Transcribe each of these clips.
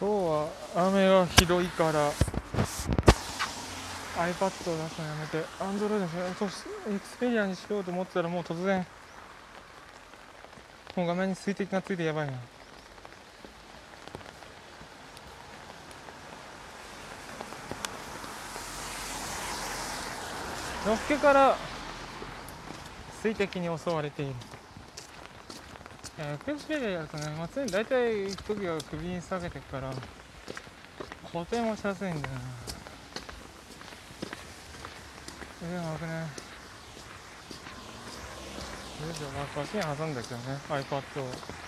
今日は雨がひどいから iPad を出すのやめて Android ですねそうエクスペリアにしようと思ってたらもう突然もう画面に水滴がついてやばいな。のっけから水滴に襲われている。えー、ペースペリアやるとね、まあ、常に大体時は首に下げてから固定もしやすいんだよな。腕が悪くねよいしょまあこっちに挟んだけどね iPad を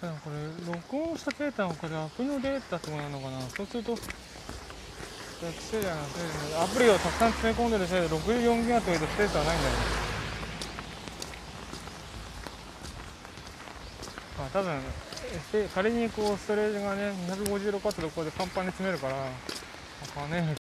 でもこうしたデータもこれアプリのデータってことなのかな？そうするとエクセリアのせいアプリをたくさん詰め込んでるせいで64ギガというとステータはないんだよね。まあ多分え仮にこうストレージがね256あったところでパンパンに詰めるからわかんね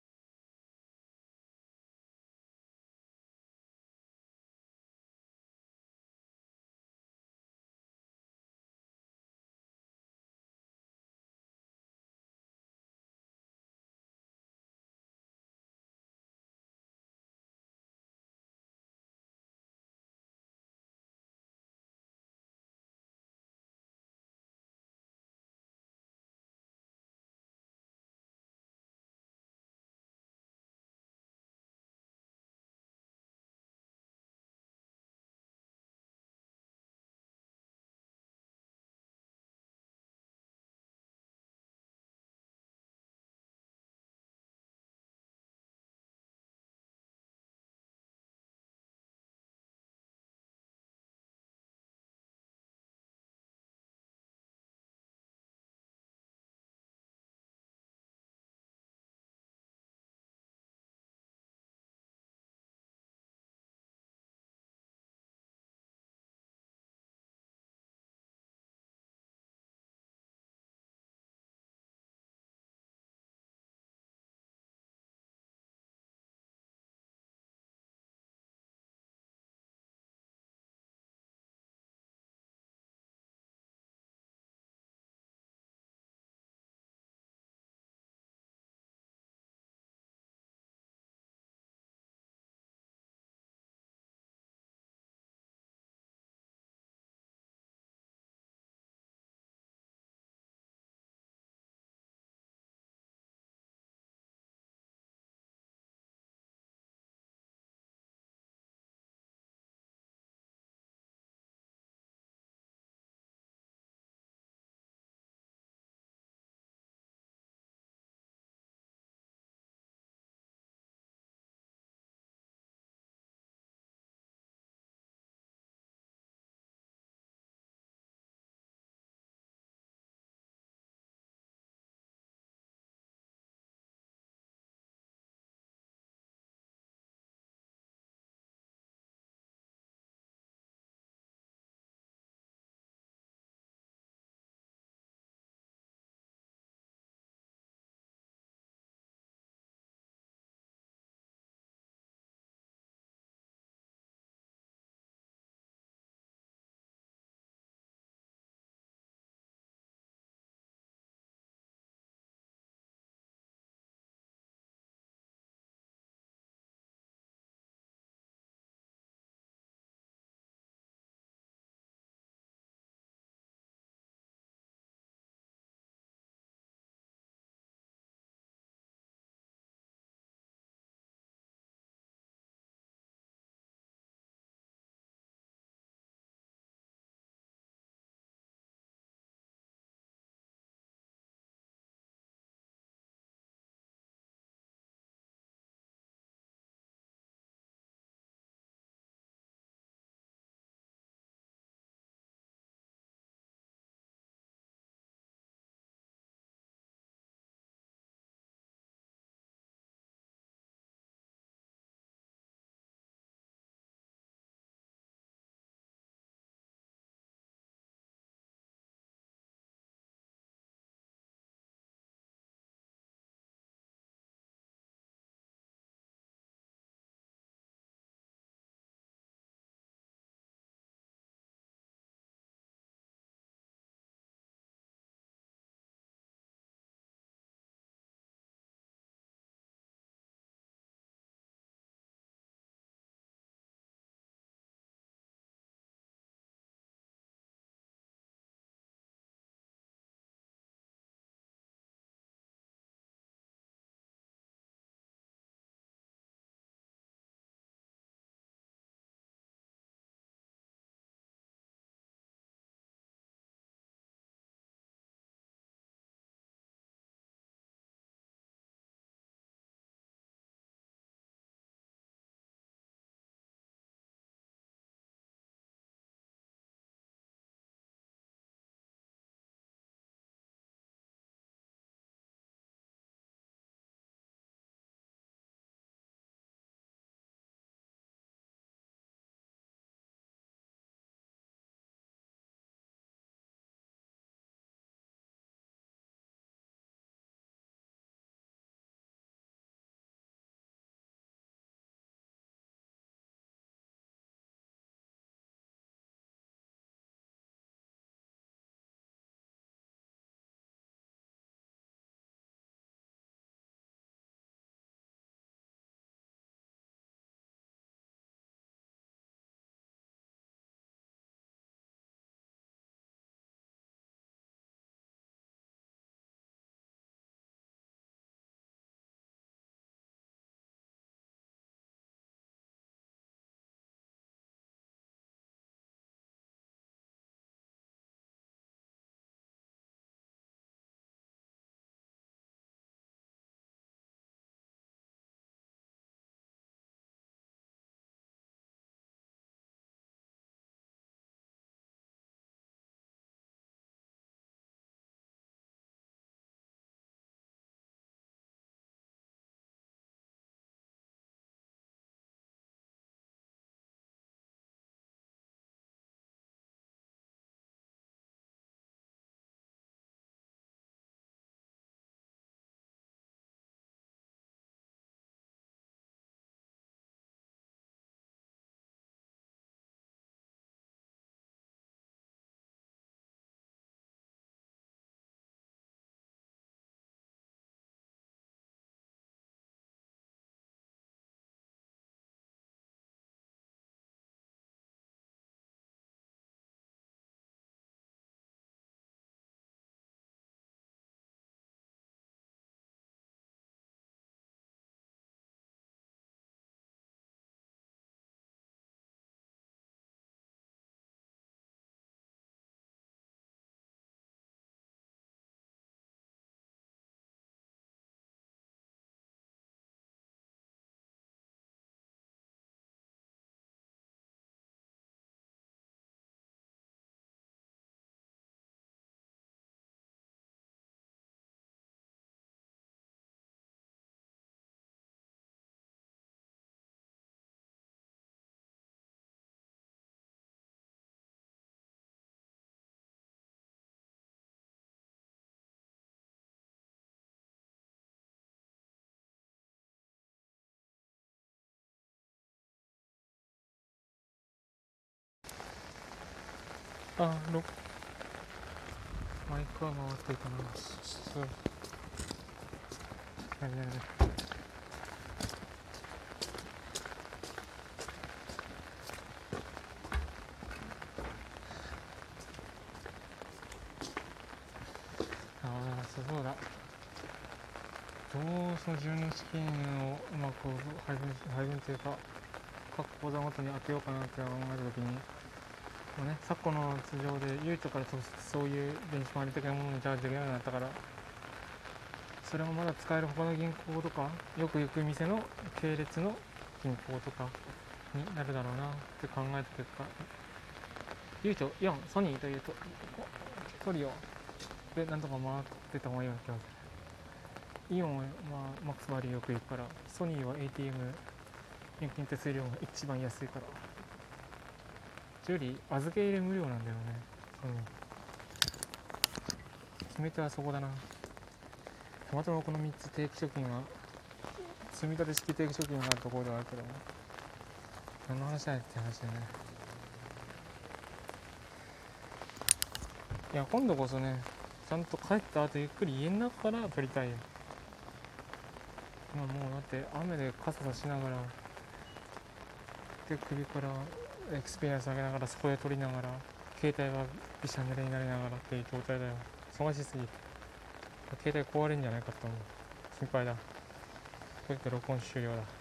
あロマイクは回っていたなそう何何何ああそうだ。どうその12資金をうまく配分配分というか各口座ごとに当てようかなって考えたときにもうね昨今の通常でゆいとから直接そういう電子マネー的なものにチャージできるようになったからそれもまだ使える他の銀行とかよく行く店の系列の銀行とかになるだろうなって考えた結果ゆいと4ソニーというとトリオでなんとか回ってた方がいいような気がする。イオンは、まあ、マックスバリューよく行くからソニーは ATM 現金手数料が一番安いから。より預け入れ無料なんだよね。ソニー決め手はそこだな。たまたまこの3つ定期貯金は積み立て式定期貯金があるところではあるけど何の話だよって話だよね。いや今度こそねちゃんと帰った後ゆっくり家の中から撮りたいよ。今もうだって雨で傘差しながらで首からエクスペリエンス上げながらそこで撮りながら携帯はびしゃ濡れになりながらっていう状態だよ。忙しすぎ携帯壊れるんじゃないかと思う。心配だ。これで録音終了だ。